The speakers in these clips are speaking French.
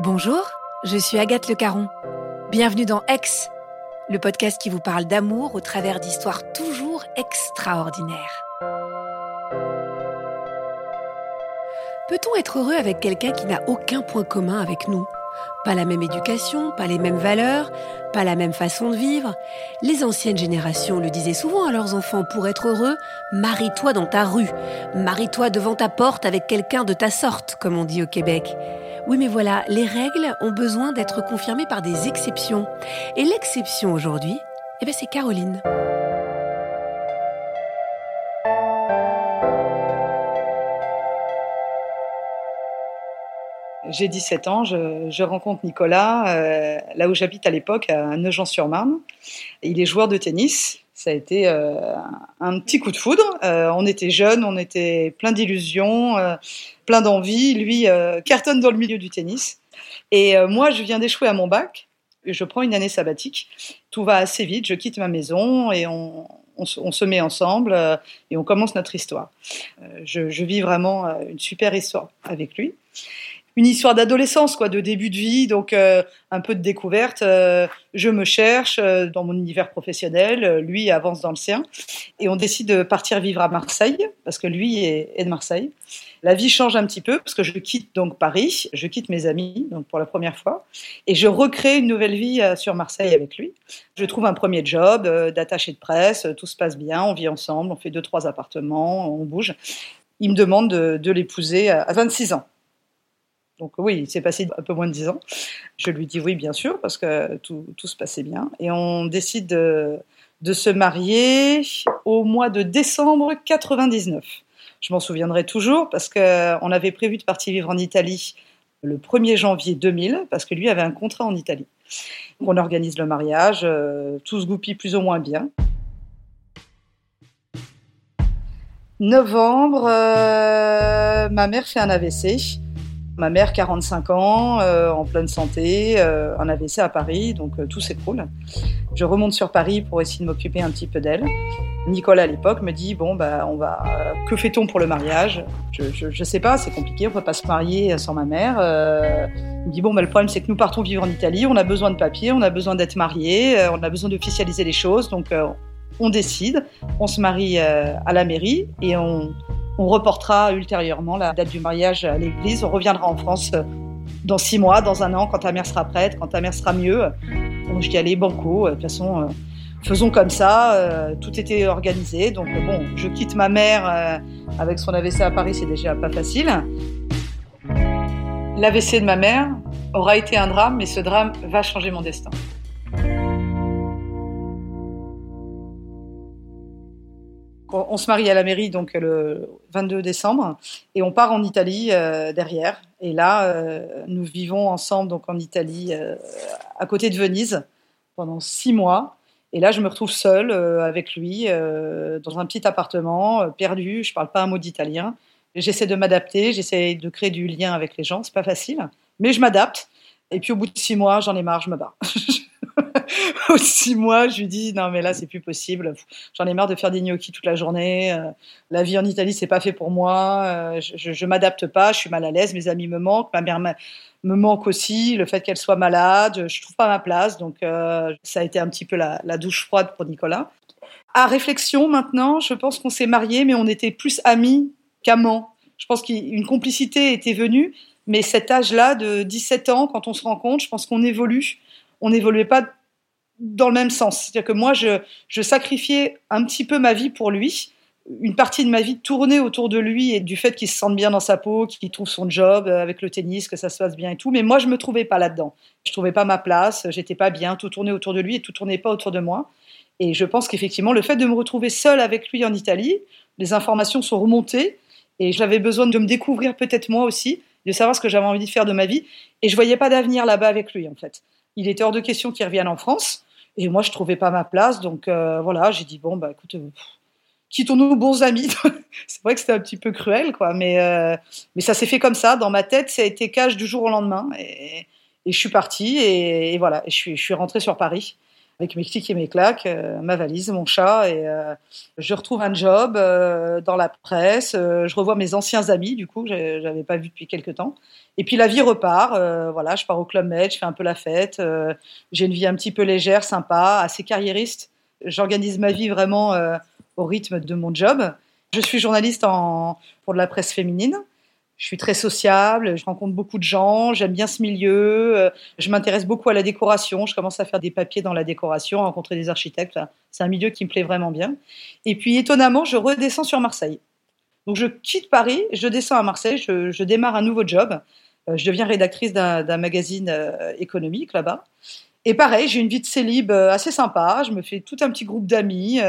Bonjour, je suis Agathe Le Caron. Bienvenue dans Aix, le podcast qui vous parle d'amour au travers d'histoires toujours extraordinaires. Peut-on être heureux avec quelqu'un qui n'a aucun point commun avec nous? Pas la même éducation, pas les mêmes valeurs, pas la même façon de vivre. Les anciennes générations le disaient souvent à leurs enfants, pour être heureux, marie-toi dans ta rue, marie-toi devant ta porte avec quelqu'un de ta sorte, comme on dit au Québec. Oui, mais voilà, les règles ont besoin d'être confirmées par des exceptions. Et l'exception aujourd'hui, eh ben c'est Caroline. J'ai 17 ans, je, rencontre Nicolas euh, là où j'habite à l'époque, à Nogent-sur-Marne. Il est joueur de tennis. Ça a été euh, un petit coup de foudre. Euh, on était jeunes, on était plein d'illusions, plein d'envie. Lui cartonne dans le milieu du tennis. Et moi, je viens d'échouer à mon bac. Je prends une année sabbatique. Tout va assez vite. Je quitte ma maison et on, se met ensemble et on commence notre histoire. Je vis vraiment une super histoire avec lui une histoire d'adolescence, quoi, de début de vie, donc euh, un peu de découverte. Euh, je me cherche euh, dans mon univers professionnel, lui avance dans le sien, et on décide de partir vivre à Marseille parce que lui est, de Marseille. La vie change un petit peu parce que je quitte donc Paris, je quitte mes amis donc pour la première fois, et je recrée une nouvelle vie sur Marseille avec lui. Je trouve un premier job d'attaché de presse, tout se passe bien, on vit ensemble, on fait deux trois appartements, on bouge. Il me demande de, de l'épouser à 26 ans. Donc oui, il s'est passé un peu moins de dix ans. Je lui dis oui, bien sûr, parce que tout, se passait bien. Et on décide de, se marier au mois de décembre 99. Je m'en souviendrai toujours parce qu'on avait prévu de partir vivre en Italie le 1er janvier 2000, parce que lui avait un contrat en Italie. on organise le mariage, euh, tout se goupille plus ou moins bien. Novembre, euh, ma mère fait un AVC. Ma mère, 45 ans, euh, en pleine santé, euh, un AVC à Paris, donc euh, tout s'écroule. Je remonte sur Paris pour essayer de m'occuper un petit peu d'elle. Nicolas, à l'époque, me dit Bon, bah, on va. que fait-on pour le mariage? Je, ne sais pas, c'est compliqué, on peut pas se marier sans ma mère. il me dit Bon, bah, le problème, c'est que nous partons vivre en Italie, on a besoin de papiers, on a besoin d'être mariés, on a besoin d'officialiser les choses, donc on décide, on se marie à la mairie et on on reportera ultérieurement la date du mariage à l'église. On reviendra en France euh, dans six mois, dans un an, quand ta mère sera prête, quand ta mère sera mieux. Je dis allez, banco, euh, de toute façon, euh, faisons comme ça. Tout était organisé. Donc bon, je quitte ma mère avec son AVC à Paris, c'est déjà pas facile. L'AVC de ma mère aura été un drame, mais ce drame va changer mon destin. On se marie à la mairie donc le 22 décembre et on part en Italie euh, derrière. Et là, euh, nous vivons ensemble donc en Italie, euh, à côté de Venise, pendant six mois. Et là, je me retrouve seule avec lui dans un petit appartement, perdu. Je parle pas un mot d'italien. J'essaie de m'adapter, j'essaie de créer du lien avec les gens. C'est pas facile, mais je m'adapte. Et puis au bout de six mois, j'en ai marre, je me bats. Au six mois, je lui dis non mais là c'est plus possible. J'en ai marre de faire des gnocchis toute la journée. Euh, la vie en Italie c'est pas fait pour moi. Euh, je, je, m'adapte pas. Je suis mal à l'aise. Mes amis me manquent. Ma mère me manque aussi. Le fait qu'elle soit malade, je trouve pas ma place. Donc euh, ça a été un petit peu la, la douche froide pour Nicolas. À réflexion maintenant, je pense qu'on s'est mariés, mais on était plus amis qu'amants. Je pense qu'une complicité était venue, mais cet âge-là de 17 ans, quand on se rencontre, je pense qu'on évolue on n'évoluait pas dans le même sens. C'est-à-dire que moi, je, sacrifiais un petit peu ma vie pour lui. Une partie de ma vie tournait autour de lui et du fait qu'il se sente bien dans sa peau, qu'il trouve son job euh, avec le tennis, que ça se passe bien et tout. Mais moi, je me trouvais pas là-dedans. Je trouvais pas ma place, j'étais pas bien, tout tournait autour de lui et tout tournait pas autour de moi. Et je pense qu'effectivement, le fait de me retrouver seule avec lui en Italie, les informations sont remontées Et j'avais besoin de me découvrir peut-être moi aussi, de savoir ce que j'avais envie de faire de ma vie. Et je voyais pas d'avenir là-bas avec lui, en fait. Il était hors de question qu'il revienne en France. Et moi, je trouvais pas ma place. Donc euh, voilà, j'ai dit, bon, bah écoute, euh, quittons-nous bons amis. c'est vrai que c'était un petit peu cruel, quoi. Mais, euh, mais ça s'est fait comme ça. Dans ma tête, ça a été cash du jour au lendemain. Et, je suis partie. Et, voilà, je suis, je suis rentrée sur Paris avec mes clics et mes claques, euh, ma valise, mon chat, et euh, je retrouve un job euh, dans la presse. je revois mes anciens amis, du coup, que j'avais pas vu depuis quelques temps. Et puis la vie repart. voilà, je pars au club med, je fais un peu la fête. J'ai une vie un petit peu légère, sympa, assez carriériste. J'organise ma vie vraiment au rythme de mon job. Je suis journaliste en, pour de la presse féminine. Je suis très sociable, je rencontre beaucoup de gens, j'aime bien ce milieu, euh, je m'intéresse beaucoup à la décoration, je commence à faire des papiers dans la décoration, à rencontrer des architectes, c'est un milieu qui me plaît vraiment bien. Et puis étonnamment, je redescends sur Marseille. Donc je quitte Paris, je descends à Marseille, je, démarre un nouveau job, euh, je deviens rédactrice d'un magazine euh, économique là-bas. Et pareil, j'ai une vie de célib assez sympa. Je me fais tout un petit groupe d'amis,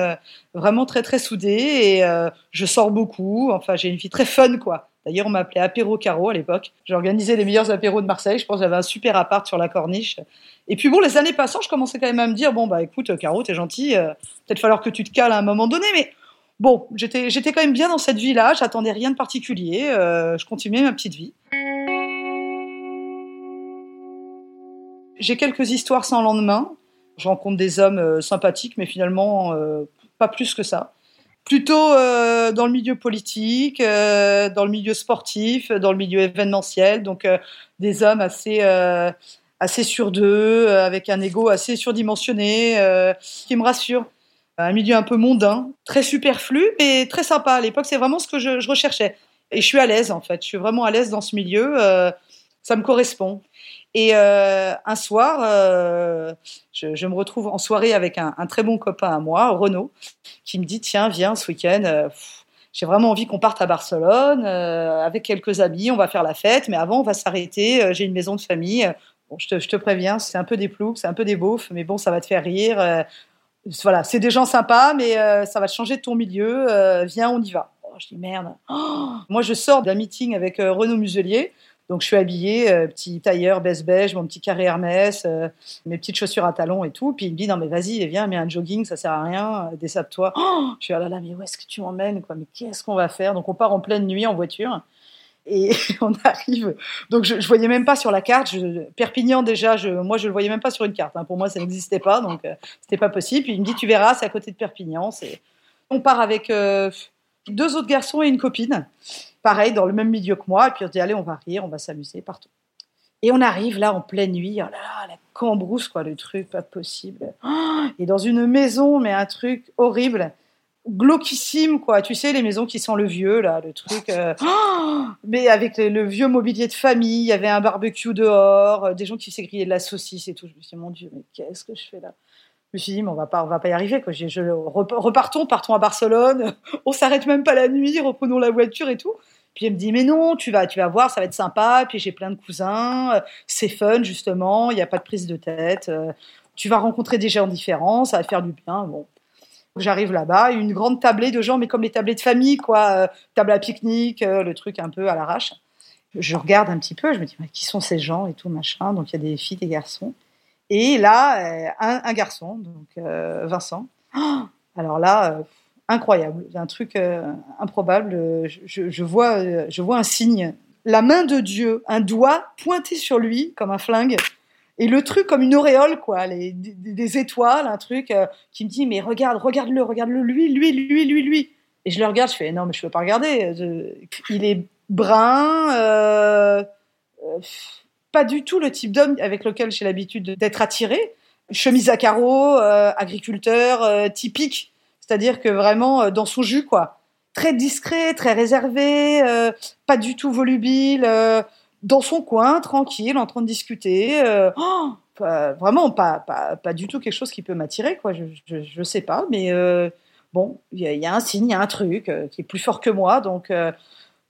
vraiment très très soudés, et je sors beaucoup. Enfin, j'ai une vie très fun, quoi. D'ailleurs, on m'appelait Apéro Caro à l'époque. J'organisais les meilleurs apéros de Marseille. Je pense que j'avais un super appart sur la corniche. Et puis bon, les années passant, je commençais quand même à me dire bon bah écoute, Caro, t'es gentil. Euh, peut-être falloir que tu te cales à un moment donné, mais bon, j'étais quand même bien dans cette vie-là. J'attendais rien de particulier. Euh, je continuais ma petite vie. J'ai quelques histoires sans lendemain. Je rencontre des hommes euh, sympathiques, mais finalement pas plus que ça plutôt euh, dans le milieu politique, euh, dans le milieu sportif, dans le milieu événementiel, donc euh, des hommes assez assez sûrs d'eux, avec un ego assez surdimensionné, qui me rassure. Un milieu un peu mondain, très superflu, mais très sympa. À l'époque, c'est vraiment ce que je, recherchais. Et je suis à l'aise, en fait. Je suis vraiment à l'aise dans ce milieu. ça me correspond. Et euh, un soir, euh, je, me retrouve en soirée avec un, très bon copain à moi, Renaud, qui me dit Tiens, viens ce week-end. Euh, j'ai vraiment envie qu'on parte à Barcelone avec quelques amis. On va faire la fête, mais avant, on va s'arrêter. J'ai une maison de famille. Bon, je, te, préviens, c'est un peu des ploucs, c'est un peu des beaufs, mais bon, ça va te faire rire. voilà, c'est des gens sympas, mais ça va changer de ton milieu. viens, on y va. Oh, je dis merde. Oh Moi, je sors d'un meeting avec Renaud Muselier. Donc je suis habillée, euh, petit tailleur beige beige, mon petit carré Hermès, euh, mes petites chaussures à talons et tout. Puis il me dit non mais vas-y, viens, mets un jogging, ça sert à rien, euh, dessape-toi. Je suis ah là là mais où est-ce que tu m'emmènes Mais qu'est-ce qu'on va faire? Donc on part en pleine nuit en voiture et on arrive. Donc je, je voyais même pas sur la carte. Perpignan déjà, moi je le voyais même pas sur une carte. Hein. Pour moi ça n'existait pas, donc euh, c'était pas possible. Puis il me dit tu verras, c'est à côté de Perpignan. On part avec deux autres garçons et une copine pareil, dans le même milieu que moi. Et puis on se dit, allez, on va rire, on va s'amuser partout. Et on arrive là en pleine nuit, oh là là, la cambrousse, quoi, le truc, pas possible. et dans une maison, mais un truc horrible, glauquissime, quoi. Tu sais, les maisons qui sont le vieux, là, le truc. Euh, mais avec le, vieux mobilier de famille, il y avait un barbecue dehors, euh, des gens qui s'écriaient de la saucisse et tout. Je me suis dit, mon Dieu, mais qu'est-ce que je fais là? Je me suis dit, mais on va pas, on va pas y arriver. Quoi. Je, repartons, partons à Barcelone. On s'arrête même pas la nuit, reprenons la voiture et tout. Puis elle me dit, mais non, tu vas, tu vas voir, ça va être sympa. Puis j'ai plein de cousins, euh, c'est fun justement. Il n'y a pas de prise de tête. Euh, tu vas rencontrer des gens différents, ça va faire du bien. Bon, J'arrive là-bas, une grande tablée de gens, mais comme les tablés de famille, quoi, euh, table à pique-nique, le truc un peu à l'arrache. Je regarde un petit peu, je me dis, mais qui sont ces gens et tout, machin. Donc il y a des filles, des garçons. Et là, euh, un, garçon, donc euh, Vincent. alors là, euh, incroyable, un truc improbable. Je, vois, je vois un signe, la main de Dieu, un doigt pointé sur lui comme un flingue, et le truc comme une auréole, quoi, des, étoiles, un truc qui me dit mais regarde, regarde-le, regarde-le, lui, lui, lui, lui, lui. Et je le regarde, je fais non mais je peux pas regarder. il est brun. Pas du tout le type d'homme avec lequel j'ai l'habitude d'être attiré. Chemise à carreaux, euh, agriculteur, euh, typique. C'est-à-dire que vraiment euh, dans son jus, quoi. Très discret, très réservé, pas du tout volubile, dans son coin, tranquille, en train de discuter. Oh, vraiment, pas, pas, pas, du tout quelque chose qui peut m'attirer, quoi. Je, je, je, sais pas, mais bon, il y, y, a un signe, il y a un truc qui est plus fort que moi, donc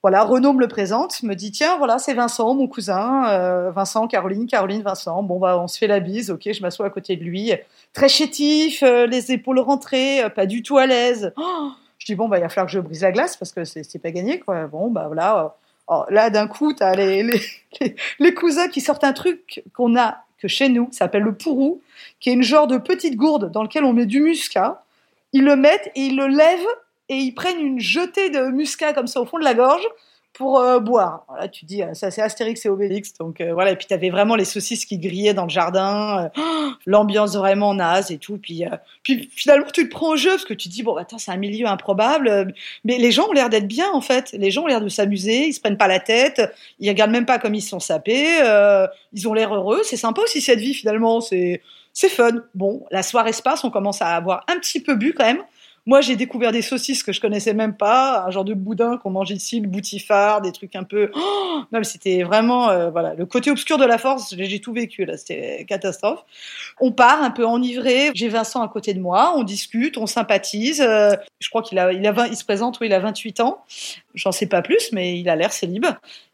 voilà, Renaud me le présente, me dit tiens, voilà, c'est Vincent, mon cousin, euh, Vincent, Caroline, Caroline, Vincent. Bon bah, on se fait la bise, ok, je m'assois à côté de lui, très chétif, euh, les épaules rentrées, euh, pas du tout à l'aise. Oh, je dis, bon, bah, il va falloir que je brise la glace parce que c'est pas gagné, quoi. Bon, bah voilà. Oh, là, d'un coup, tu as les, les, les, cousins qui sortent un truc qu'on a que chez nous, qui s'appelle le pourrou, qui est une genre de petite gourde dans lequel on met du muscat. Ils le mettent et ils le lèvent et ils prennent une jetée de muscat comme ça au fond de la gorge pour euh, boire. Voilà, tu dis, euh, ça c'est Astérix et Obélix. Donc euh, voilà, et puis tu avais vraiment les saucisses qui grillaient dans le jardin, l'ambiance vraiment naze et tout. Puis, puis finalement, tu te prends au jeu parce que tu dis, bon, attends, c'est un milieu improbable. Mais les gens ont l'air d'être bien en fait. Les gens ont l'air de s'amuser, ils se prennent pas la tête, ils regardent même pas comme ils sont sapés, ils ont l'air heureux. C'est sympa aussi cette vie finalement, c'est fun. Bon, la soirée se passe, on commence à avoir un petit peu bu quand même. Moi, j'ai découvert des saucisses que je connaissais même pas, un genre de boudin qu'on mange ici, le boutifard, des trucs un peu. Oh non, mais c'était vraiment euh, voilà le côté obscur de la force. J'ai tout vécu là, c'était catastrophe. On part un peu enivré. J'ai Vincent à côté de moi, on discute, on sympathise. Euh, je crois qu'il a, il a il se présente, oui, il a 28 ans. J'en sais pas plus, mais il a l'air célib.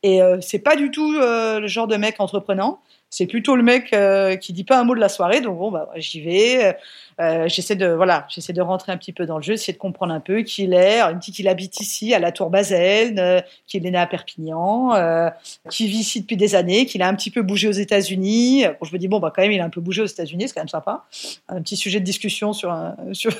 Et euh, c'est pas du tout le genre de mec entreprenant c'est plutôt le mec euh, qui dit pas un mot de la soirée. Donc bon, bah, j'y vais. Euh, j'essaie de voilà, j'essaie de rentrer un petit peu dans le jeu, essayer de comprendre un peu qui il est. Il qu'il habite ici à la Tour Basel, euh, qu'il est né à Perpignan, euh, qu'il vit ici depuis des années, qu'il a un petit peu bougé aux États-Unis. Bon, je me dis bon, bah quand même, il a un peu bougé aux États-Unis, c'est quand même sympa. Un petit sujet de discussion sur un sur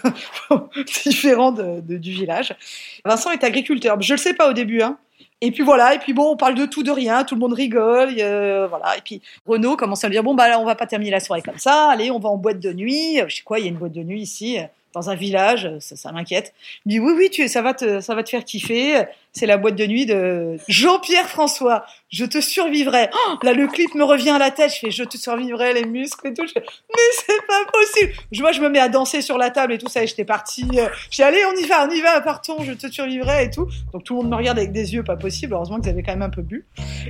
différent de, du village. Vincent est agriculteur. Je le sais pas au début, hein. Et puis voilà, et puis bon, on parle de tout, de rien, tout le monde rigole, euh, voilà. Et puis Renaud commence à me dire bon bah là, on va pas terminer la soirée comme ça, allez, on va en boîte de nuit. Je sais quoi, il y a une boîte de nuit ici dans un village, ça, m'inquiète. Il me dit oui oui, tu, ça va te ça va te faire kiffer c'est la boîte de nuit de Jean-Pierre François. Je te survivrai. Oh, là, le clip me revient à la tête. Je fais, je te survivrai, les muscles et tout. Je fais, mais c'est pas possible. Je vois, je me mets à danser sur la table et tout ça. Et j'étais partie. Dis, allez, on y va, on y va, partons, je te survivrai et tout. Donc tout le monde me regarde avec des yeux pas possible. Heureusement qu'ils avaient quand même un peu bu.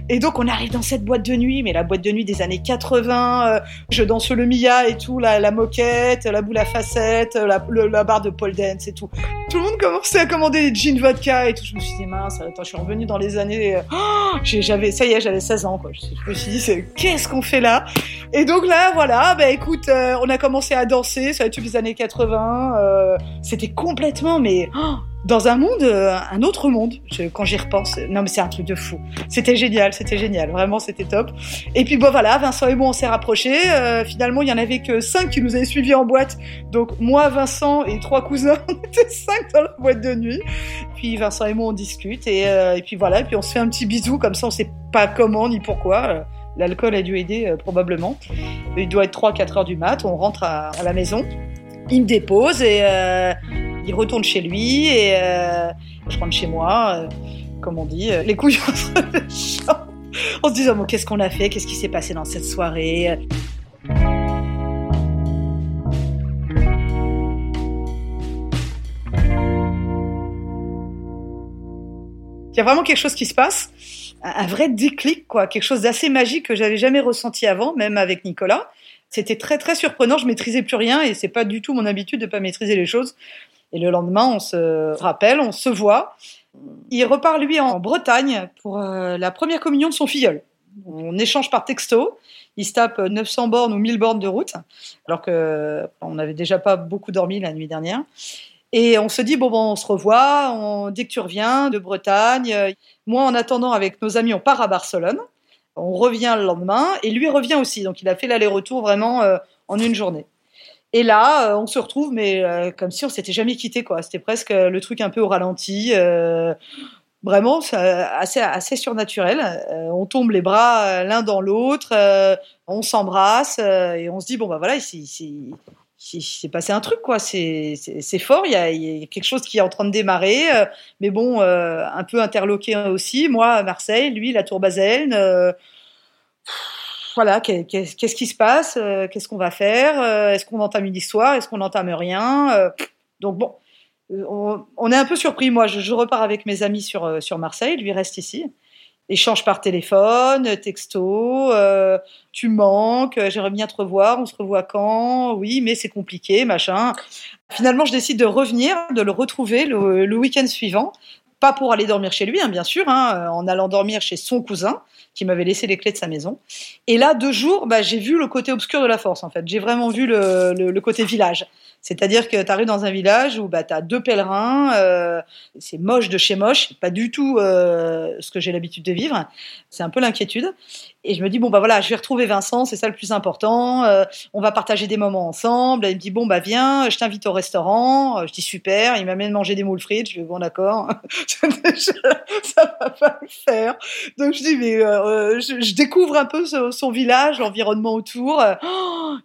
Et donc on arrive dans cette boîte de nuit, mais la boîte de nuit des années 80. Euh, je danse le Mia et tout, la, moquette, la boule à facettes, la, la barre de pole dance et tout. Tout le monde commençait à commander des jeans vodka et tout. Je me suis dit, je suis revenue dans les années. Oh, j'avais, ça y est, j'avais 16 ans, quoi. Je, me suis dit, qu'est-ce qu'on fait là? Et donc là, voilà, bah écoute, euh, on a commencé à danser, ça a été les années 80. Euh, c'était complètement, mais oh, dans un monde, euh, un autre monde. quand j'y repense, non mais c'est un truc de fou. C'était génial, c'était génial, vraiment c'était top. Et puis bon voilà, Vincent et moi on s'est rapprochés. Euh, finalement il y en avait que cinq qui nous avaient suivis en boîte. Donc moi, Vincent et trois cousins, on était cinq dans la boîte de nuit. Puis Vincent et moi on discute et, euh, puis voilà, et puis on se fait un petit bisou comme ça, on sait pas comment ni pourquoi. L'alcool a dû aider probablement. Il doit être 3-4 heures du mat, on rentre à la maison. Il me dépose et il retourne chez lui et euh, je rentre chez moi, euh, comme on dit, euh, les couilles entre les en se disant bon, qu'est-ce qu'on a fait, qu'est-ce qui s'est passé dans cette soirée? Il y a vraiment quelque chose qui se passe, un vrai déclic, quoi, quelque chose d'assez magique que j'avais jamais ressenti avant, même avec Nicolas. C'était très très surprenant, je maîtrisais plus rien et c'est pas du tout mon habitude de pas maîtriser les choses. Et le lendemain, on se rappelle, on se voit. Il repart, lui, en Bretagne pour euh, la première communion de son filleul. On échange par texto. Il se tape 900 bornes ou 1000 bornes de route, alors que on n'avait déjà pas beaucoup dormi la nuit dernière. Et on se dit, bon, bon on se revoit, on, dès que tu reviens de Bretagne. Moi, en attendant, avec nos amis, on part à Barcelone. On revient le lendemain, et lui revient aussi. Donc, il a fait l'aller-retour vraiment euh, en une journée. Et là, euh, on se retrouve, mais euh, comme si on s'était jamais quitté. C'était presque le truc un peu au ralenti. vraiment, assez, assez surnaturel. on tombe les bras l'un dans l'autre, on s'embrasse et on se dit bon bah voilà, il s'est passé un truc quoi. C'est fort. Il y, a, quelque chose qui est en train de démarrer, mais bon, un peu interloqué aussi. Moi, à Marseille, lui, la Tour Basel voilà, qu'est-ce qui se passe euh, Qu'est-ce qu'on va faire euh, Est-ce qu'on entame une histoire Est-ce qu'on n'entame rien euh, Donc bon, on, est un peu surpris. Moi, je, repars avec mes amis sur, sur Marseille, lui reste ici. Échange par téléphone, texto, tu manques, j'aimerais bien te revoir, on se revoit quand Oui, mais c'est compliqué, machin. Finalement, je décide de revenir, de le retrouver le, le week-end suivant pas pour aller dormir chez lui, hein, bien sûr, hein, en allant dormir chez son cousin qui m'avait laissé les clés de sa maison. Et là, deux jours, bah, j'ai vu le côté obscur de la force, en fait. J'ai vraiment vu le, le, côté village. C'est-à-dire que tu arrives dans un village où bah, tu as deux pèlerins, euh, c'est moche de chez moche, pas du tout euh, ce que j'ai l'habitude de vivre. C'est un peu l'inquiétude. Et je me dis, bon, bah voilà, je vais retrouver Vincent, c'est ça le plus important. Euh, on va partager des moments ensemble. il me dit, bon, bah viens, je t'invite au restaurant. Euh, je dis, super. Il m'amène manger des moules frites. Je dis, bon, d'accord. ça va pas le faire. Donc je dis, mais euh, je, découvre un peu son, village, l'environnement autour.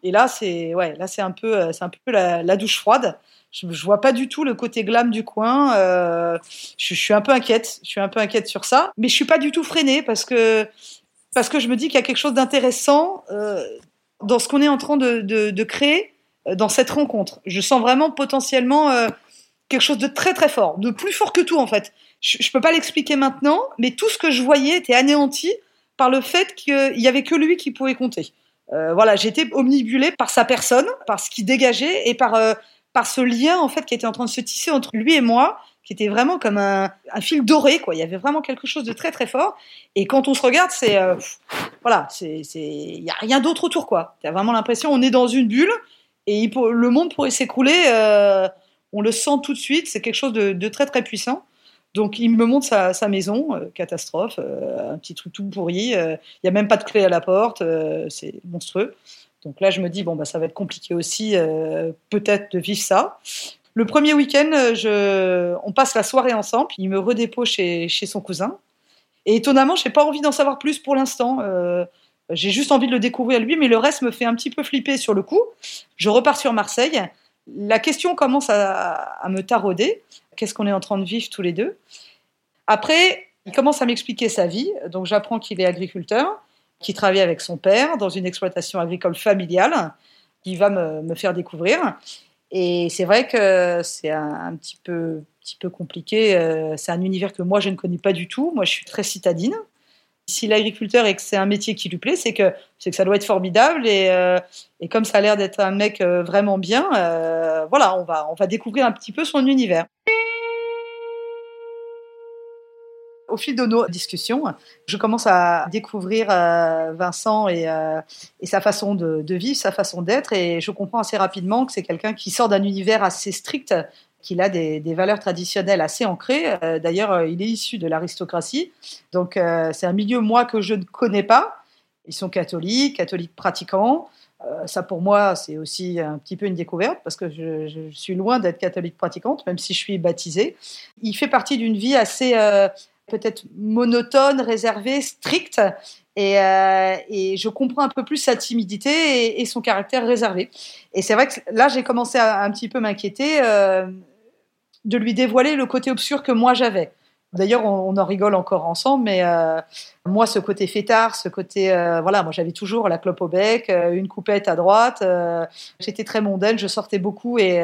Et là, c'est ouais, un peu, un peu la, douche froide. Je, je, vois pas du tout le côté glam du coin. je, je, suis un peu inquiète. Je suis un peu inquiète sur ça, mais je suis pas du tout freinée parce que parce que je me dis qu'il y a quelque chose d'intéressant euh, dans ce qu'on est en train de, créer euh, dans cette rencontre. Je sens vraiment potentiellement euh, quelque chose de très très fort, de plus fort que tout en fait. Je, je peux pas l'expliquer maintenant, mais tout ce que je voyais était anéanti par le fait qu'il y avait que lui qui pouvait compter. Voilà, j'étais omnibulée par sa personne, par ce qu'il dégageait et par par ce lien en fait qui était en train de se tisser entre lui et moi qui était vraiment comme un, fil doré, quoi. Il y avait vraiment quelque chose de très très fort. Et quand on se regarde, c'est euh, voilà, c'est il y a rien d'autre autour, quoi. T'as vraiment l'impression on est dans une bulle et le monde pourrait s'écrouler. Euh, on le sent tout de suite. C'est quelque chose de, très très puissant. Donc il me montre sa, maison, euh, catastrophe, un petit truc tout pourri. Il y a même pas de clé à la porte, c'est monstrueux. Donc là, je me dis bon bah ça va être compliqué aussi, peut-être de vivre ça. Le premier week-end, euh, je... on passe la soirée ensemble. Il me redépose chez, son cousin. Et étonnamment, je n'ai pas envie d'en savoir plus pour l'instant. Euh, j'ai juste envie de le découvrir lui, mais le reste me fait un petit peu flipper sur le coup. Je repars sur Marseille. La question commence à, me tarauder. Qu'est-ce qu'on est en train de vivre tous les deux? Après, il commence à m'expliquer sa vie. Donc j'apprends qu'il est agriculteur, qu'il travaille avec son père dans une exploitation agricole familiale, qui va me faire découvrir. Et c'est vrai que c'est un, petit, peu, petit peu compliqué. Euh, c'est un univers que moi, je ne connais pas du tout. Moi, je suis très citadine. Si l'agriculteur et que c'est un métier qui lui plaît, c'est que, c'est que ça doit être formidable. Et, euh, et comme ça a l'air d'être un mec euh, vraiment bien, voilà, on va, on va découvrir un petit peu son univers. Au fil de nos discussions, je commence à découvrir euh, Vincent euh, et, sa façon de, vivre, sa façon d'être, et je comprends assez rapidement que c'est quelqu'un qui sort d'un univers assez strict, qu'il a des, valeurs traditionnelles assez ancrées. Euh, d'ailleurs, il est issu de l'aristocratie, donc c'est un milieu moi que je ne connais pas. Ils sont catholiques, catholiques pratiquants. ça, pour moi, c'est aussi un petit peu une découverte parce que je, je suis loin d'être catholique pratiquante, même si je suis baptisée. Il fait partie d'une vie assez, peut-être monotone, réservé, strict. Et, euh, et, je comprends un peu plus sa timidité et, son caractère réservé. Et c'est vrai que là, j'ai commencé à, un petit peu m'inquiéter euh, de lui dévoiler le côté obscur que moi j'avais. D'ailleurs, on, en rigole encore ensemble, mais euh, moi, ce côté fêtard, ce côté, voilà, moi j'avais toujours la clope au bec, une coupette à droite. J'étais très mondaine, je sortais beaucoup et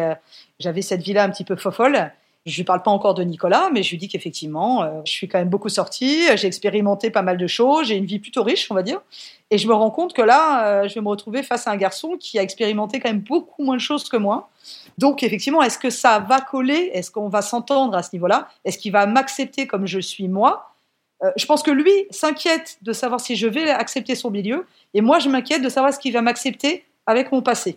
j'avais cette vie-là un petit peu fofolle. Je lui parle pas encore de Nicolas, mais je lui dis qu'effectivement, euh, je suis quand même beaucoup sortie, j'ai expérimenté pas mal de choses, j'ai une vie plutôt riche, on va dire. Et je me rends compte que là, euh, je vais me retrouver face à un garçon qui a expérimenté quand même beaucoup moins de choses que moi. Donc, effectivement, est-ce que ça va coller? Est-ce qu'on va s'entendre à ce niveau-là? Est-ce qu'il va m'accepter comme je suis moi? Euh, Je pense que lui s'inquiète de savoir si je vais accepter son milieu, et moi, je m'inquiète de savoir ce qu'il va m'accepter avec mon passé.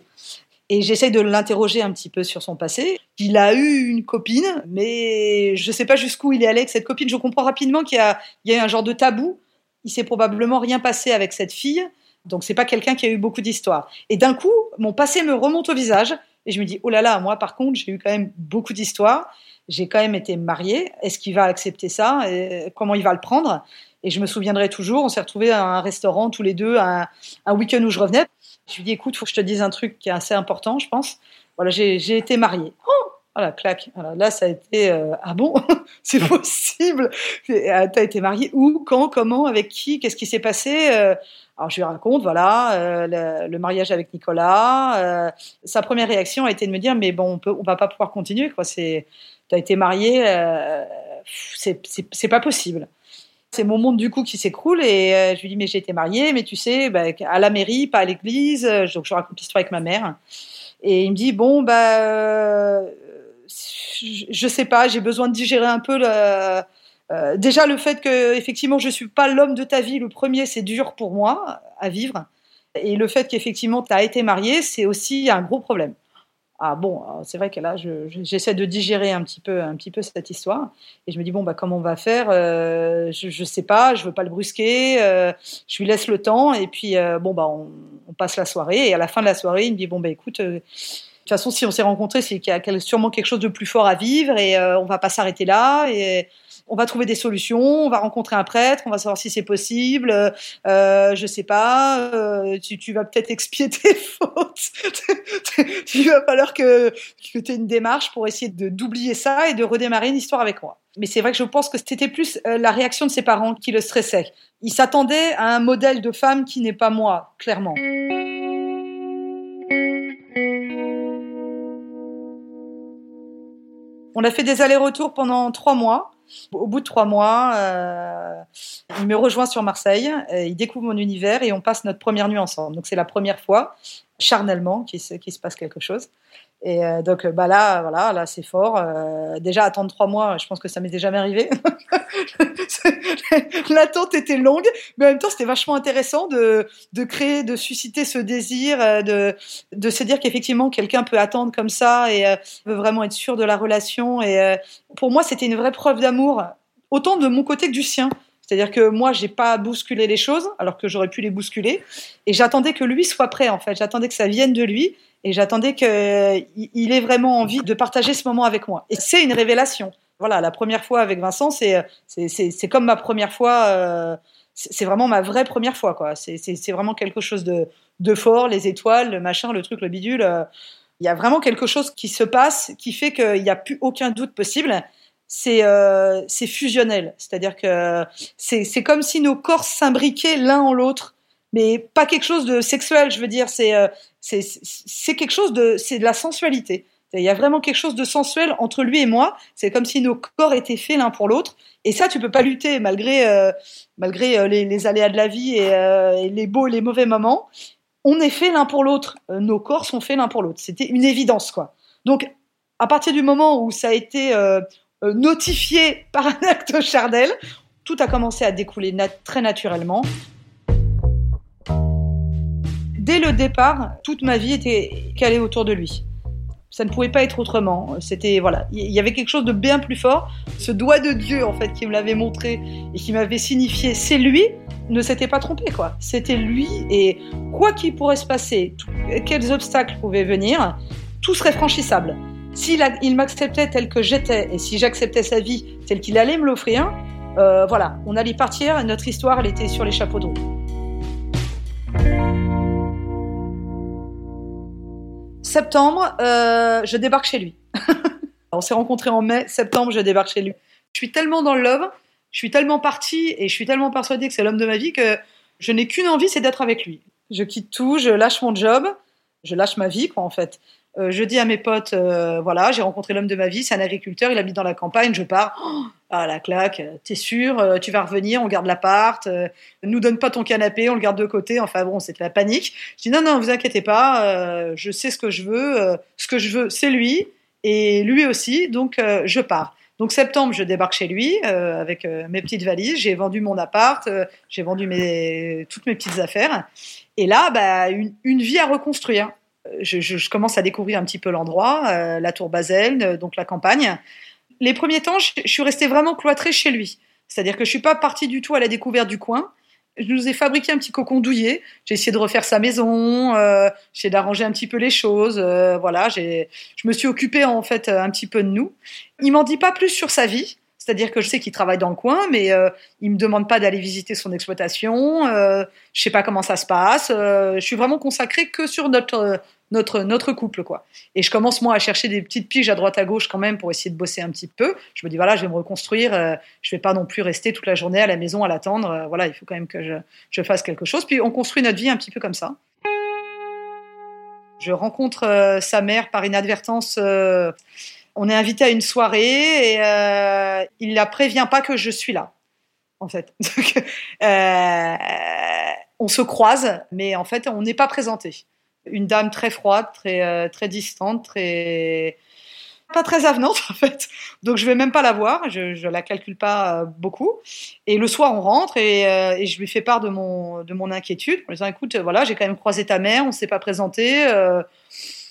Et j'essaie de l'interroger un petit peu sur son passé. Il a eu une copine, mais je ne sais pas jusqu'où il est allé avec cette copine. Je comprends rapidement qu'il y a, a un genre de tabou. Il s'est probablement rien passé avec cette fille. Donc c'est pas quelqu'un qui a eu beaucoup d'histoires. Et d'un coup, mon passé me remonte au visage et je me dis oh là là, moi par contre, j'ai eu quand même beaucoup d'histoires. J'ai quand même été mariée. Est-ce qu'il va accepter ça? Et Comment il va le prendre? Et je me souviendrai toujours. On s'est retrouvés à un restaurant tous les deux, un, week-end où je revenais. Je lui dis, écoute, faut que je te dise un truc qui est assez important, je pense. Voilà, j'ai été mariée. Oh voilà, clac. là, ça a été euh, ah bon, c'est possible. Euh, t'as été mariée où, quand, comment, avec qui, qu'est-ce qui s'est passé? Euh? Alors je lui raconte, voilà, le, mariage avec Nicolas. sa première réaction a été de me dire, mais bon, on on va pas pouvoir continuer, quoi. C'est, t'as été mariée, c'est pas possible. C'est mon monde du coup qui s'écroule et euh, je lui dis mais j'ai été mariée, mais tu sais, bah, à la mairie, pas à l'église. Donc je raconte l'histoire avec ma mère. Et il me dit bon bah euh, je sais pas, j'ai besoin de digérer un peu Euh, déjà, le fait que, effectivement, je suis pas l'homme de ta vie, le premier, c'est dur pour moi à vivre. Et le fait qu'effectivement, tu as été marié, c'est aussi un gros problème. Ah bon, c'est vrai que là, j'essaie de digérer un petit peu, un petit peu cette histoire, et je me dis bon bah comment on va faire euh, je, je sais pas, je veux pas le brusquer, euh, je lui laisse le temps, et puis euh, bon bah on, on, passe la soirée, et à la fin de la soirée, il me dit bon bah écoute, de toute façon si on s'est rencontrés, c'est qu'il y a sûrement quelque chose de plus fort à vivre, et on va pas s'arrêter là, et on va trouver des solutions, on va rencontrer un prêtre, on va savoir si c'est possible, euh, je sais pas, euh, tu, vas peut-être expier tes fautes, il va falloir que, tu aies une démarche pour essayer de d'oublier ça et de redémarrer une histoire avec moi. Mais c'est vrai que je pense que c'était plus euh, la réaction de ses parents qui le stressait. Ils s'attendaient à un modèle de femme qui n'est pas moi, clairement. On a fait des allers-retours pendant trois mois. Au bout de trois mois, euh, il me rejoint sur Marseille, il découvre mon univers et on passe notre première nuit ensemble. Donc c'est la première fois, charnellement, qu'il se passe quelque chose. Et euh, donc bah là, voilà, là c'est fort. Euh, déjà attendre trois mois, je pense que ça m'était jamais arrivé. L'attente était longue, mais en même temps c'était vachement intéressant de, de créer, de susciter ce désir, euh, de, de se dire qu'effectivement quelqu'un peut attendre comme ça et veut vraiment être sûr de la relation. Et pour moi c'était une vraie preuve d'amour, autant de mon côté que du sien. C'est-à-dire que moi, j'ai pas bousculé les choses, alors que j'aurais pu les bousculer. Et j'attendais que lui soit prêt, en fait. J'attendais que ça vienne de lui. Et j'attendais qu'il ait vraiment envie de partager ce moment avec moi. Et c'est une révélation. Voilà, la première fois avec Vincent, c'est c'est comme ma première fois. Euh, c'est vraiment ma vraie première fois, quoi. C'est vraiment quelque chose de, de fort, les étoiles, le machin, le truc, le bidule. Euh, il y a vraiment quelque chose qui se passe qui fait qu'il n'y a plus aucun doute possible. C'est euh, fusionnel, c'est-à-dire que c'est comme si nos corps s'imbriquaient l'un en l'autre mais pas quelque chose de sexuel, je veux dire, c'est euh, c'est quelque chose de c'est de la sensualité. Il y a vraiment quelque chose de sensuel entre lui et moi. C'est comme si nos corps étaient faits l'un pour l'autre. Et ça, tu peux pas lutter malgré euh, malgré euh, les, aléas de la vie et, et, les beaux et les mauvais moments. On est fait l'un pour l'autre. nos corps sont faits l'un pour l'autre. C'était une évidence, quoi. Donc, à partir du moment où ça a été notifié par un acte chardel, tout a commencé à découler très naturellement dès le départ, toute ma vie était calée autour de lui. Ça ne pouvait pas être autrement. C'était voilà, il y avait quelque chose de bien plus fort. Ce doigt de Dieu en fait qui me l'avait montré et qui m'avait signifié c'est lui ne s'était pas trompé quoi. C'était lui et quoi qu'il pourrait se passer, quels obstacles pouvaient venir, tout serait franchissable. S'il il m'acceptait tel que j'étais et si j'acceptais sa vie telle qu'il allait me l'offrir, euh, voilà, on allait partir. Et notre histoire, elle était sur les chapeaux de roue. septembre, euh, je débarque chez lui. On s'est rencontrés en mai, septembre, je débarque chez lui. Je suis tellement dans le love, je suis tellement partie et je suis tellement persuadée que c'est l'homme de ma vie que je n'ai qu'une envie, c'est d'être avec lui. Je quitte tout, je lâche mon job, je lâche ma vie, quoi, en fait. Euh, je dis à mes potes, euh, voilà, j'ai rencontré l'homme de ma vie, c'est un agriculteur, il habite dans la campagne, je pars. Oh, ah la claque, t'es sûr, euh, tu vas revenir, on garde l'appart, nous donne pas ton canapé, on le garde de côté. Enfin bon, c'était la panique. Je dis non non, vous inquiétez pas, je sais ce que je veux, ce que je veux, c'est lui et lui aussi, donc je pars. Donc septembre, je débarque chez lui avec mes petites valises. J'ai vendu mon appart, j'ai vendu toutes mes petites affaires. Et là, bah, une vie à reconstruire je, commence à découvrir un petit peu l'endroit, euh, la tour Basel, euh, donc la campagne. Les premiers temps, je, suis restée vraiment cloîtrée chez lui. C'est-à-dire que je suis pas partie du tout à la découverte du coin. Je nous ai fabriqué un petit cocon douillet. J'ai essayé de refaire sa maison, euh, j'ai d'arranger un petit peu les choses. Euh, voilà, je me suis occupée en fait un petit peu de nous. Il m'en dit pas plus sur sa vie. C'est-à-dire que je sais qu'il travaille dans le coin, mais euh, il me demande pas d'aller visiter son exploitation. Euh, je sais pas comment ça se passe. Euh, je suis vraiment consacrée que sur notre notre notre couple quoi. Et je commence moi à chercher des petites piges à droite à gauche quand même pour essayer de bosser un petit peu. Je me dis voilà, je vais me reconstruire. Euh, je vais pas non plus rester toute la journée à la maison à l'attendre. Euh, voilà, il faut quand même que je, je fasse quelque chose. Puis on construit notre vie un petit peu comme ça. Je rencontre sa mère par inadvertance on est invité à une soirée et euh, il la prévient pas que je suis là, en fait. Euh, on se croise, mais en fait, on n'est pas présenté. Une dame très froide, très, euh, très distante, très pas très avenante en fait. Donc je vais même pas la voir, je, je la calcule pas euh, beaucoup. Et le soir on rentre et, je lui fais part de mon de mon inquiétude en lui disant écoute voilà j'ai quand même croisé ta mère, on s'est pas présenté.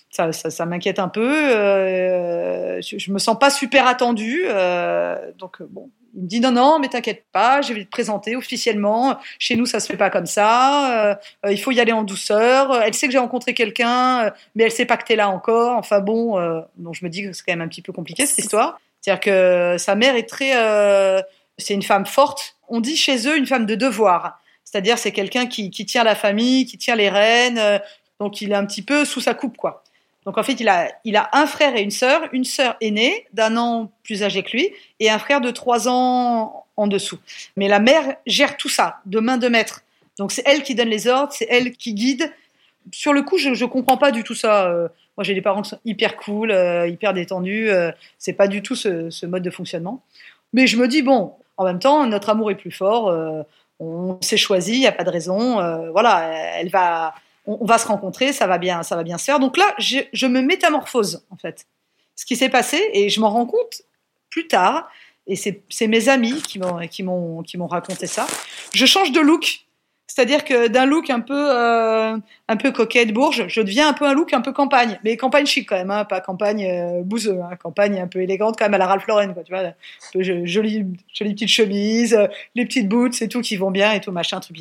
Ça, ça, m'inquiète un peu. Euh, je, je, me sens pas super attendue. Euh, donc bon, il me dit non, non, mais t'inquiète pas, je vais te présenter officiellement. Chez nous, ça se fait pas comme ça. Euh, il faut y aller en douceur. Elle sait que j'ai rencontré quelqu'un, euh, mais elle sait pas que t'es là encore. Enfin bon, euh, donc je me dis que c'est quand même un petit peu compliqué cette histoire. C'est-à-dire que sa mère est très, euh, c'est une femme forte. On dit chez eux une femme de devoir. C'est-à-dire c'est quelqu'un qui, tient la famille, qui tient les rênes. Euh, donc il est un petit peu sous sa coupe, quoi. Donc en fait, il a, il a un frère et une sœur, une sœur aînée d'un an plus âgée que lui et un frère de trois ans en dessous. Mais la mère gère tout ça de main de maître. Donc c'est elle qui donne les ordres, c'est elle qui guide. Sur le coup, je ne comprends pas du tout ça. Euh, moi, j'ai des parents qui sont hyper cool, euh, hyper détendus. Euh, c'est pas du tout ce, ce, mode de fonctionnement. Mais je me dis bon, en même temps, notre amour est plus fort. Euh, on s'est choisi, il n'y a pas de raison. Voilà, elle va on, va se rencontrer, ça va bien, ça va bien se faire. Donc là, je, je me métamorphose en fait. Ce qui s'est passé et je m'en rends compte plus tard. Et c'est mes amis qui m'ont raconté ça. Je change de look c'est-à-dire que d'un look un peu euh, un peu coquette bourge, je deviens un peu un look un peu campagne, mais campagne chic quand même, hein, pas campagne euh, bouseux, hein, campagne un peu élégante quand même à la Ralph Lauren, quoi, tu vois, jolie jolie petite chemise, euh, les petites boots, c'est tout qui vont bien et tout machin, truc.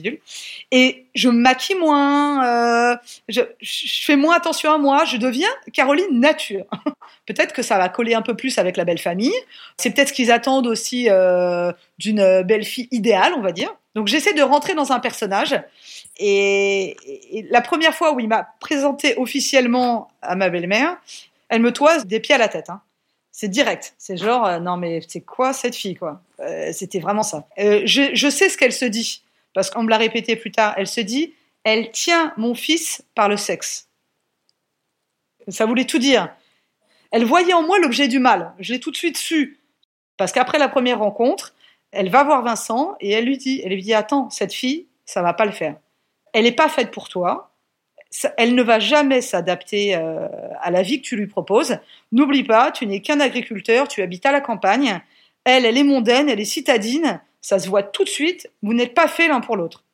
Et je maquille moins, euh, je, je fais moins attention à moi, je deviens Caroline nature. peut-être que ça va coller un peu plus avec la belle famille. C'est peut-être ce qu'ils attendent aussi euh, d'une belle fille idéale, on va dire. Donc j'essaie de rentrer dans un personnage. Et, la première fois où il m'a présenté officiellement à ma belle-mère, elle me toise des pieds à la tête. Hein. C'est direct. C'est genre, euh, non mais c'est quoi cette fille quoi? Euh, C'était vraiment ça. Euh, je, je, sais ce qu'elle se dit, parce qu'on me l'a répété plus tard. Elle se dit, elle tient mon fils par le sexe. Ça voulait tout dire. Elle voyait en moi l'objet du mal. Je l'ai tout de suite su. Parce qu'après la première rencontre, elle va voir Vincent et elle lui dit, elle lui dit, attends, cette fille, ça va pas le faire. Elle n'est pas faite pour toi. Elle ne va jamais s'adapter euh, à la vie que tu lui proposes. N'oublie pas, tu n'es qu'un agriculteur, tu habites à la campagne. Elle, elle est mondaine, elle est citadine. Ça se voit tout de suite. Vous n'êtes pas fait l'un pour l'autre.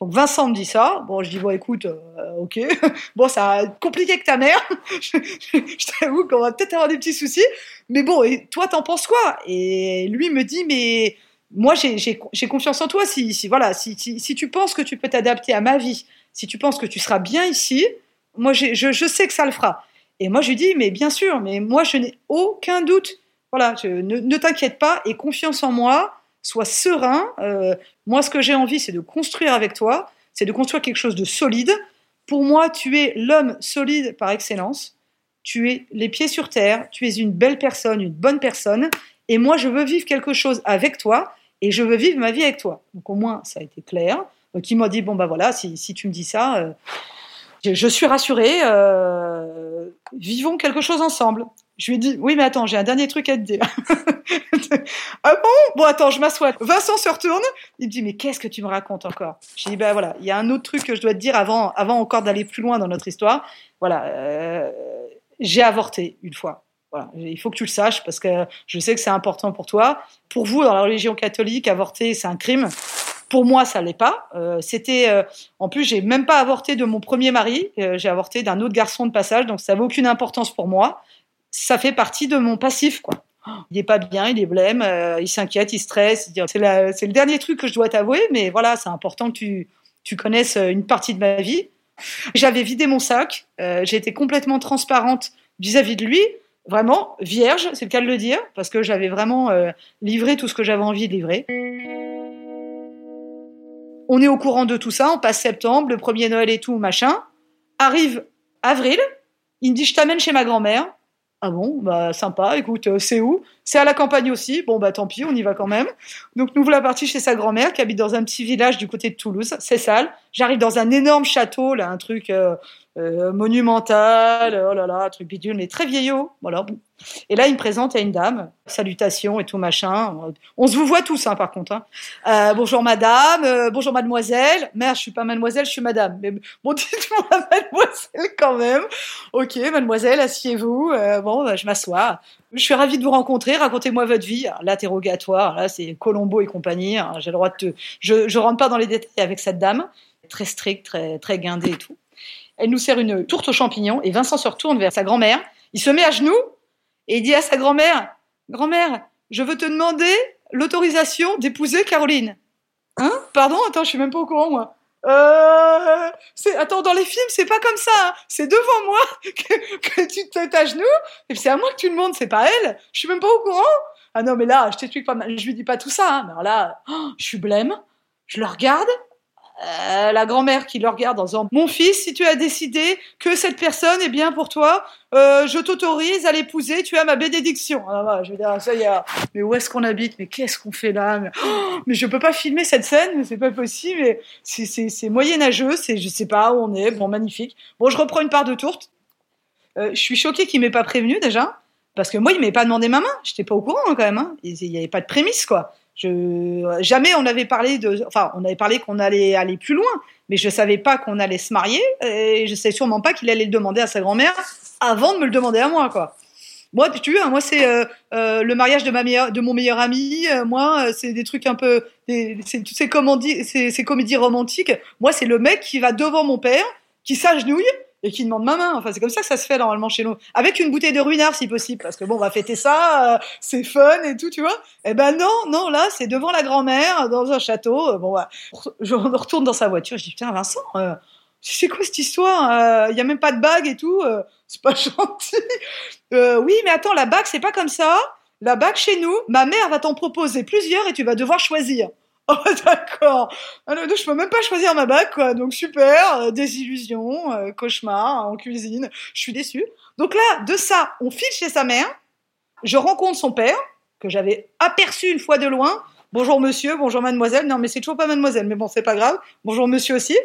Donc Vincent me dit ça. Bon, je dis bon, écoute, euh, ok. bon, ça a compliqué avec ta mère. je, t'avoue qu'on va peut-être avoir des petits soucis. Mais bon, et toi, t'en penses quoi? Et lui me dit, mais moi, j'ai confiance en toi. Si, si voilà, si, si, si, tu penses que tu peux t'adapter à ma vie, si tu penses que tu seras bien ici, moi, je, je sais que ça le fera. Et moi, je lui dis, mais bien sûr, mais moi, je n'ai aucun doute. Voilà, ne, ne t'inquiète pas et confiance en moi sois serein. Euh, moi, ce que j'ai envie, c'est de construire avec toi, c'est de construire quelque chose de solide. Pour moi, tu es l'homme solide par excellence. Tu es les pieds sur terre, tu es une belle personne, une bonne personne. Et moi, je veux vivre quelque chose avec toi et je veux vivre ma vie avec toi. Donc au moins, ça a été clair. Donc il m'a dit, bon, bah voilà, si, tu me dis ça, euh, je, je, suis rassurée, euh, vivons quelque chose ensemble. Je lui ai dit, oui, mais attends, j'ai un dernier truc à te dire. ah bon? Bon, attends, je m'assois. Vincent se retourne. Il me dit, mais qu'est-ce que tu me racontes encore? J'ai dit, ben voilà, il y a un autre truc que je dois te dire avant, avant encore d'aller plus loin dans notre histoire. Voilà, euh, j'ai avorté une fois. Voilà, il faut que tu le saches parce que je sais que c'est important pour toi. Pour vous, dans la religion catholique, avorter, c'est un crime. Pour moi, ça l'est pas. Euh, c'était, euh, en plus, j'ai même pas avorté de mon premier mari. Euh, j'ai avorté d'un autre garçon de passage, donc ça n'avait aucune importance pour moi ça fait partie de mon passif, quoi. Il est pas bien, il est blême, euh, il s'inquiète, il stresse. C'est le dernier truc que je dois t'avouer, mais voilà, c'est important que tu, tu connaisses euh, une partie de ma vie. J'avais vidé mon sac, euh, j'ai été complètement transparente vis-à-vis -vis de lui, vraiment vierge, c'est le cas de le dire, parce que j'avais vraiment euh, livré tout ce que j'avais envie de livrer. On est au courant de tout ça, on passe septembre, le premier Noël et tout, machin. Arrive avril, il me dit je t'amène chez ma grand-mère. Ah bon, bah sympa, écoute, euh, c'est où? C'est à la campagne aussi, bon bah tant pis, on y va quand même. Donc nous voilà partis chez sa grand-mère qui habite dans un petit village du côté de Toulouse, c'est sale, J'arrive dans un énorme château, là, un truc euh, euh, monumental, oh là là, un truc bidule, mais très vieillot. Voilà. Et là, il me présente à une dame, salutations et tout machin. On se vous voit tous, hein, par contre. Hein. Euh, bonjour madame, bonjour mademoiselle. Merde, je suis pas mademoiselle, je suis madame. Mais bon, dites-moi mademoiselle quand même. Ok, mademoiselle, asseyez-vous. Euh, bon, bah, je m'assois. Je suis ravie de vous rencontrer. Racontez-moi votre vie. L'interrogatoire, là, c'est Colombo et compagnie. Hein. J'ai le droit de te... Je, je rentre pas dans les détails avec cette dame, très stricte, très, très guindée et tout. Elle nous sert une tourte aux champignons et Vincent se retourne vers sa grand-mère. Il se met à genoux et il dit à sa grand-mère, grand-mère, je veux te demander l'autorisation d'épouser Caroline. Hein? Pardon? Attends, je suis même pas au courant, moi. Euh, attends, dans les films, c'est pas comme ça. Hein. C'est devant moi que, tu te genoux. Et c'est à moi que tu demandes, c'est pas elle. Je suis même pas au courant. Ah non, mais là, je t'explique pas. Je lui dis pas tout ça. Hein. Alors là, oh, je suis blême. Je le regarde. Euh, la grand-mère qui le regarde en disant Mon fils, si tu as décidé que cette personne est bien pour toi, euh, je t'autorise à l'épouser, tu as ma bénédiction. Alors, ah, je vais dire, ça y est, mais où est-ce qu'on habite? Mais qu'est-ce qu'on fait là? Mais, oh, mais, je peux pas filmer cette scène, c'est pas possible. C'est moyenâgeux, c'est je sais pas où on est. Bon, magnifique. Bon, je reprends une part de tourte. Euh, je suis choquée qu'il m'ait pas prévenu déjà, parce que moi, il m'avait pas demandé ma main. J'étais pas au courant hein, quand même. Hein. Il y avait pas de prémisse, quoi. Je, jamais on avait parlé de, enfin, on avait parlé qu'on allait aller plus loin, mais je savais pas qu'on allait se marier et je sais sûrement pas qu'il allait le demander à sa grand-mère avant de me le demander à moi, quoi. Moi, tu vois, moi c'est euh, euh, le mariage de ma meilleure, de mon meilleur ami. Euh, moi, c'est des trucs un peu, c'est toutes ces comédies, ces comédies romantiques. Moi, c'est le mec qui va devant mon père, qui s'agenouille et qui demande ma main. Enfin, c'est comme ça que ça se fait normalement chez nous. Avec une bouteille de ruinard, si possible, parce que bon, on va fêter ça, euh, c'est fun et tout, tu vois. Eh ben non, non, là, c'est devant la grand-mère, dans un château. Euh, bon, je retourne dans sa voiture. Je dis, putain, Vincent, euh, c'est quoi cette histoire Il y a même pas de bague et tout. c'est pas gentil. oui, mais attends, la bague, c'est pas comme ça. La bague chez nous, ma mère va t'en proposer plusieurs et tu vas devoir choisir. Oh d'accord. Alors, ah, je peux même pas choisir ma bague quoi. Donc super, euh, désillusion, euh, cauchemar en cuisine. Je suis déçue. Donc là, de ça, on file chez sa mère. Je rencontre son père que j'avais aperçu une fois de loin. Bonjour monsieur, bonjour mademoiselle. Non mais c'est toujours pas mademoiselle, mais bon c'est pas grave. Bonjour monsieur aussi.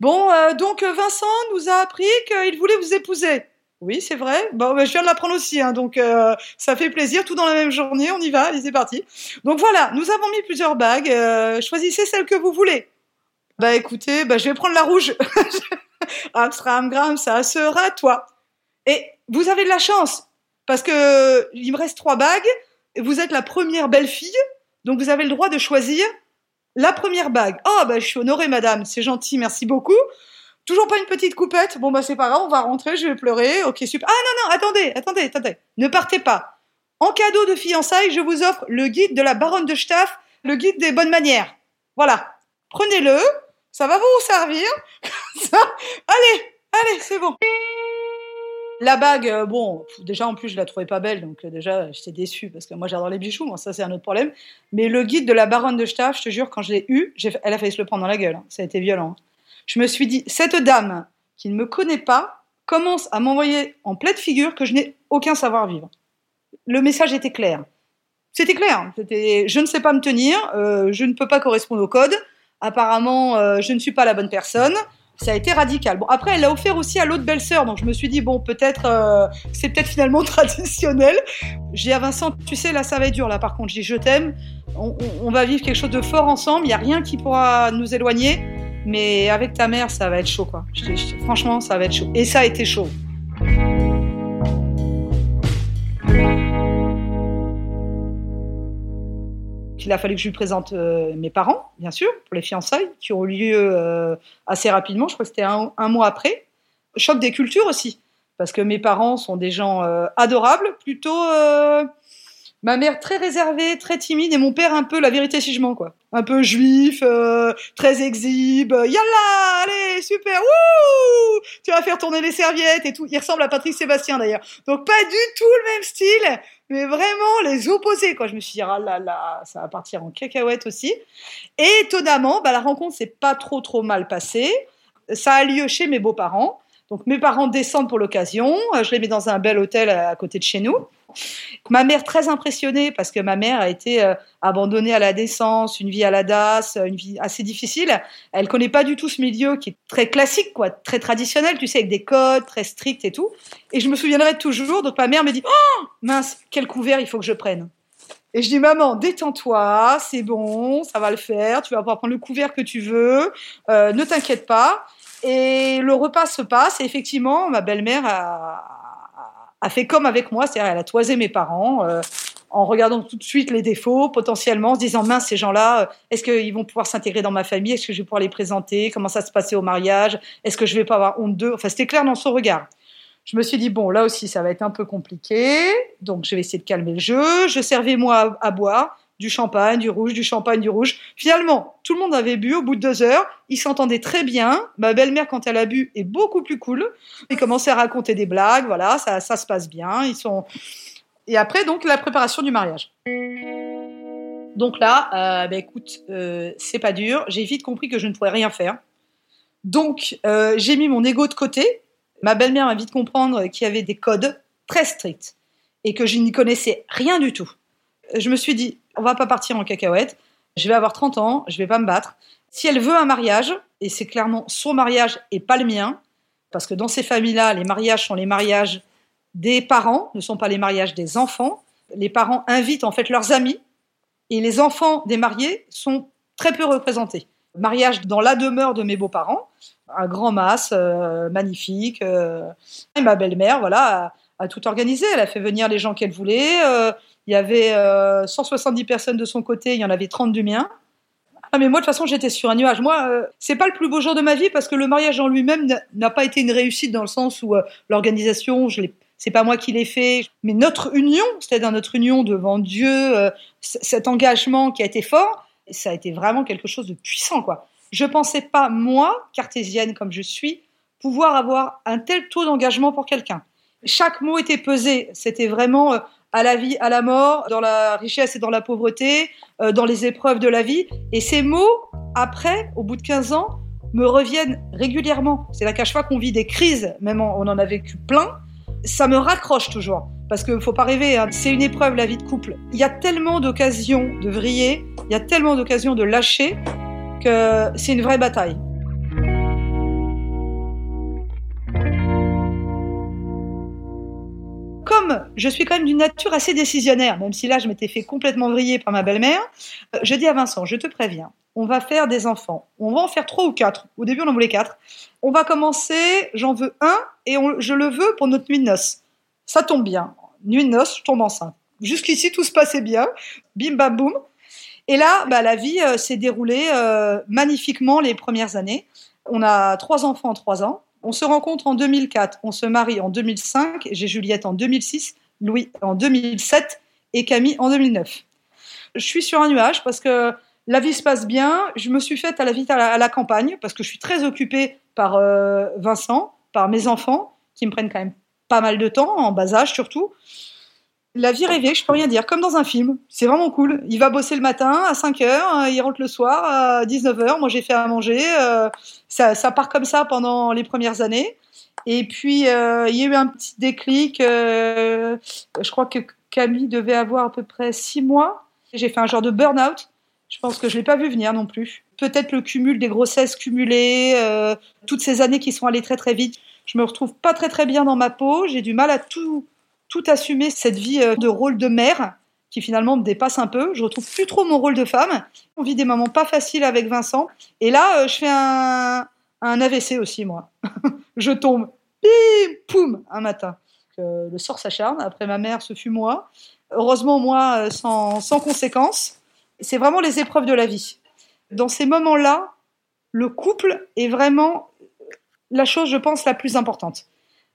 Bon, euh, donc Vincent nous a appris qu'il voulait vous épouser. Oui, c'est vrai. Bon, bah, je viens de l'apprendre aussi, hein, donc euh, ça fait plaisir. Tout dans la même journée, on y va, allez, c'est parti. Donc voilà, nous avons mis plusieurs bagues. Euh, choisissez celle que vous voulez. Bah écoutez, bah, je vais prendre la rouge. Amstram, ça sera toi. Et vous avez de la chance, parce que il me reste trois bagues. Vous êtes la première belle fille, donc vous avez le droit de choisir la première bague. Oh, bah je suis honorée, madame. C'est gentil, merci beaucoup. Toujours pas une petite coupette? Bon, bah c'est pas grave, on va rentrer, je vais pleurer. Ok, super. Ah non, non, attendez, attendez, attendez. Ne partez pas. En cadeau de fiançailles, je vous offre le guide de la baronne de Staff, le guide des bonnes manières. Voilà. Prenez-le, ça va vous servir. allez, allez, c'est bon. La bague, euh, bon, déjà en plus je la trouvais pas belle, donc euh, déjà j'étais déçue parce que moi j'adore les bijoux, moi ça c'est un autre problème. Mais le guide de la baronne de Staff, je te jure, quand je l'ai eu, elle a failli se le prendre dans la gueule. Hein. Ça a été violent je me suis dit, cette dame qui ne me connaît pas commence à m'envoyer en pleine figure que je n'ai aucun savoir-vivre. Le message était clair. C'était clair. C'était, je ne sais pas me tenir, euh, je ne peux pas correspondre au code. Apparemment, euh, je ne suis pas la bonne personne. Ça a été radical. Bon, après, elle l'a offert aussi à l'autre belle-sœur, donc je me suis dit bon, peut-être, euh, c'est peut-être finalement traditionnel. J'ai dit à Vincent, tu sais, là, ça va être dur. Là, par contre, je dis, je t'aime. On, on va vivre quelque chose de fort ensemble. Il n'y a rien qui pourra nous éloigner. Mais avec ta mère, ça va être chaud, quoi. franchement, ça va être chaud. Et ça a été chaud. Il a fallu que je lui présente euh, mes parents, bien sûr, pour les fiançailles, qui ont eu lieu euh, assez rapidement. Je crois que c'était un, mois après. Choc des cultures aussi, parce que mes parents sont des gens euh, adorables, plutôt Ma mère très réservée, très timide, et mon père un peu la vérité si je mens quoi. Un peu juif, euh, très exhibe. Yalla, allez, super, wouh Tu vas faire tourner les serviettes et tout. Il ressemble à Patrick Sébastien d'ailleurs. Donc pas du tout le même style, mais vraiment les opposés quoi. Je me suis dit ah là là, ça va partir en cacahuète aussi. Et étonnamment, bah, la rencontre s'est pas trop trop mal passée. Ça a lieu chez mes beaux-parents. Donc mes parents descendent pour l'occasion, je les mets dans un bel hôtel à côté de chez nous. Ma mère très impressionnée parce que ma mère a été euh, abandonnée à la naissance, une vie à la DAS, une vie assez difficile. Elle connaît pas du tout ce milieu qui est très classique, quoi, très traditionnel, tu sais, avec des codes très stricts et tout. Et je me souviendrai toujours. Donc ma mère me dit oh mince, quel couvert il faut que je prenne. Et je dis maman, détends-toi, c'est bon, ça va le faire. Tu vas pouvoir prendre le couvert que tu veux. Euh, ne t'inquiète pas. Et le repas se passe. Et effectivement, ma belle-mère a a fait comme avec moi, c'est-à-dire elle a toisé mes parents euh, en regardant tout de suite les défauts, potentiellement, en se disant mince ces gens-là, euh, est-ce qu'ils vont pouvoir s'intégrer dans ma famille, est-ce que je vais pouvoir les présenter, comment ça se passait au mariage, est-ce que je vais pas avoir honte d'eux, enfin c'était clair dans son regard. Je me suis dit bon là aussi ça va être un peu compliqué, donc je vais essayer de calmer le jeu. Je servais moi à boire du champagne, du rouge, du champagne, du rouge. Finalement, tout le monde avait bu au bout de deux heures. Ils s'entendaient très bien. Ma belle-mère, quand elle a bu, est beaucoup plus cool. Ils commençaient à raconter des blagues. Voilà, ça, ça se passe bien. Ils sont. Et après, donc, la préparation du mariage. Donc là, euh, bah, écoute, euh, c'est pas dur. J'ai vite compris que je ne pourrais rien faire. Donc, euh, j'ai mis mon ego de côté. Ma belle-mère m'a vite comprendre qu'il y avait des codes très stricts et que je n'y connaissais rien du tout. Je me suis dit, on va pas partir en cacahuète. Je vais avoir 30 ans, je vais pas me battre. Si elle veut un mariage, et c'est clairement son mariage et pas le mien, parce que dans ces familles-là, les mariages sont les mariages des parents, ne sont pas les mariages des enfants. Les parents invitent en fait leurs amis, et les enfants des mariés sont très peu représentés. Mariage dans la demeure de mes beaux-parents, un grand mas, euh, magnifique. Euh, et ma belle-mère, voilà, a, tout organisé. Elle a fait venir les gens qu'elle voulait. Euh, il y avait 170 euh, personnes de son côté, il y en avait 30 du mien. Ah mais moi de toute façon j'étais sur un nuage. Moi euh, c'est pas le plus beau jour de ma vie parce que le mariage en lui-même n'a pas été une réussite dans le sens où euh, l'organisation, je l'ai c'est pas moi qui l'ai fait, mais notre union, c'est-à-dire notre union devant Dieu, cet engagement qui a été fort, ça a été vraiment quelque chose de puissant quoi. Je pensais pas moi, cartésienne comme je suis, pouvoir avoir un tel taux d'engagement pour quelqu'un. Chaque mot était pesé, c'était vraiment à la vie, à la mort, dans la richesse et dans la pauvreté, euh, dans les épreuves de la vie. Et ces mots, après, au bout de 15 ans, me reviennent régulièrement. C'est là qu'à chaque fois qu'on vit des crises, même on en a vécu plein, ça me raccroche toujours. Parce qu'il faut pas rêver, hein, c'est une épreuve la vie de couple. Il y a tellement d'occasions de vriller, il y a tellement d'occasions de lâcher que c'est une vraie bataille. Je suis quand même d'une nature assez décisionnaire, même si là je m'étais fait complètement vriller par ma belle-mère, euh, je dis à Vincent, je te préviens, on va faire des enfants. On va en faire trois ou quatre. Au début, on en voulait quatre. On va commencer, j'en veux un, et je le veux pour notre nuit de noces. Ça tombe bien. Nuit de noces, je tombe enceinte. Jusqu'ici, tout se passait bien. Bim, bam, boum. Et là, bah, la vie euh, s'est déroulée euh, magnifiquement les premières années. On a trois enfants en trois ans. On se rencontre en 2004, on se marie en 2005, j'ai Juliette en 2006, Louis en 2007 et Camille en 2009. Je suis sur un nuage parce que la vie se passe bien. Je me suis faite à la vie à la, campagne parce que je suis très occupée par euh, Vincent, par mes enfants qui me prennent quand même pas mal de temps, en bas âge surtout la vie rêvée, je peux rien dire, comme dans un film. C'est vraiment cool. Il va bosser le matin à 5 heures, hein, il rentre le soir à 19 heures. Moi, j'ai fait à manger. Euh, ça, part comme ça pendant les premières années. Et puis, euh, il y a eu un petit déclic. Euh, je crois que Camille devait avoir à peu près 6 mois. J'ai fait un genre de burn-out. Je pense que je l'ai pas vu venir non plus. Peut-être le cumul des grossesses cumulées, toutes ces années qui sont allées très très vite. Je me retrouve pas très très bien dans ma peau. J'ai du mal à tout tout assumer cette vie euh, de rôle de mère qui finalement me dépasse un peu. Je retrouve plus trop mon rôle de femme. On vit des moments pas faciles avec Vincent. Et là, euh, je fais un, AVC aussi, moi. je tombe, bim, poum, un matin. le sort s'acharne. Après ma mère, ce fut moi. Heureusement, moi, euh, sans conséquences. C'est vraiment les épreuves de la vie. Dans ces moments-là, le couple est vraiment la chose, je pense, la plus importante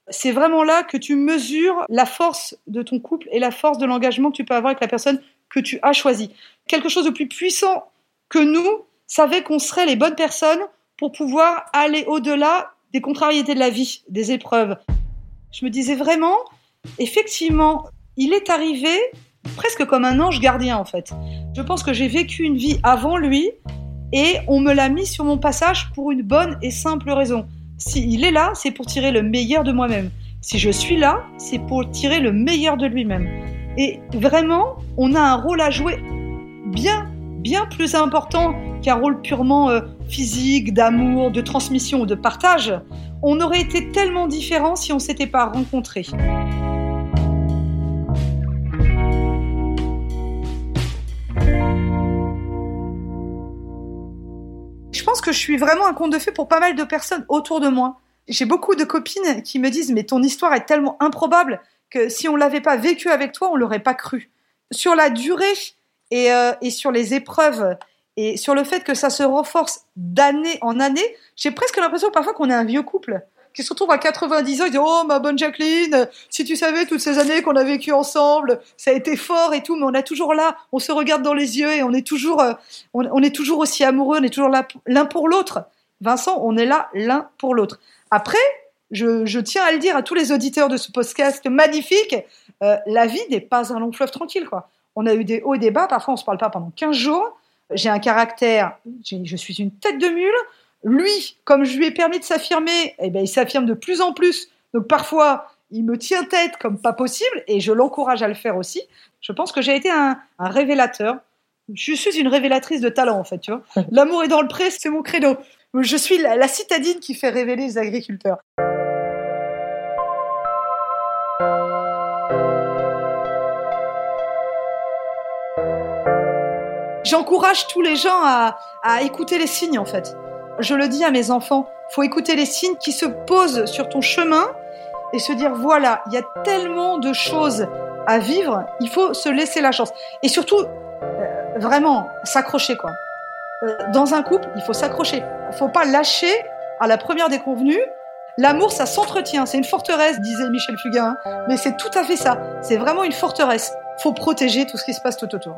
c'est vraiment là que tu mesures la force de ton couple et la force de l'engagement que tu peux avoir avec la personne que tu as choisie. Quelque chose de plus puissant que nous savait qu'on serait les bonnes personnes pour pouvoir aller au-delà des contrariétés de la vie, des épreuves. Je me disais vraiment, effectivement, il est arrivé presque comme un ange gardien en fait. Je pense que j'ai vécu une vie avant lui et on me l'a mis sur mon passage pour une bonne et simple raison S'il est là, c'est pour tirer le meilleur de moi-même. Si je suis là, c'est pour tirer le meilleur de lui-même. Et vraiment, on a un rôle à jouer bien, bien plus important qu'un rôle purement euh, physique, d'amour, de transmission ou de partage. On aurait été tellement différents si on s'était pas rencontrés. Que je suis vraiment un conte de fées pour pas mal de personnes autour de moi. J'ai beaucoup de copines qui me disent mais ton histoire est tellement improbable que si on l'avait pas vécu avec toi, on l'aurait pas cru. Sur la durée et, euh, et, sur les épreuves et sur le fait que ça se renforce d'année en année, j'ai presque l'impression parfois qu'on est un vieux couple qui se retrouve à 90 ans et dit oh ma bonne Jacqueline, si tu savais toutes ces années qu'on a vécues ensemble, ça a été fort et tout, mais on est toujours là, on se regarde dans les yeux et on est toujours, euh, on, on est toujours aussi amoureux, on est toujours là l'un pour l'autre. Vincent, on est là l'un pour l'autre. Après, je, tiens à le dire à tous les auditeurs de ce podcast magnifique, euh, la vie n'est pas un long fleuve tranquille. Quoi. On a eu des hauts et des bas, parfois on ne se parle pas pendant 15 jours. J'ai un caractère, je suis une tête de mule. Lui, comme je lui ai permis de s'affirmer, eh ben, il s'affirme de plus en plus. Donc parfois, il me tient tête comme pas possible et je l'encourage à le faire aussi. Je pense que j'ai été un, un révélateur. Je suis une révélatrice de talent en fait, tu vois. L'amour est dans le pré, c'est mon credo. Je suis la, citadine qui fait révéler les agriculteurs. J'encourage tous les gens à, écouter les signes en fait. Je le dis à mes enfants, faut écouter les signes qui se posent sur ton chemin et se dire voilà, il y a tellement de choses à vivre, il faut se laisser la chance. Et surtout, euh, vraiment, s'accrocher quoi. Euh, dans un couple, il faut s'accrocher. Il faut pas lâcher à la première déconvenue. L'amour, ça s'entretient. C'est une forteresse, disait Michel Fugain. Mais c'est tout à fait ça. C'est vraiment une forteresse. Faut protéger tout ce qui se passe tout autour.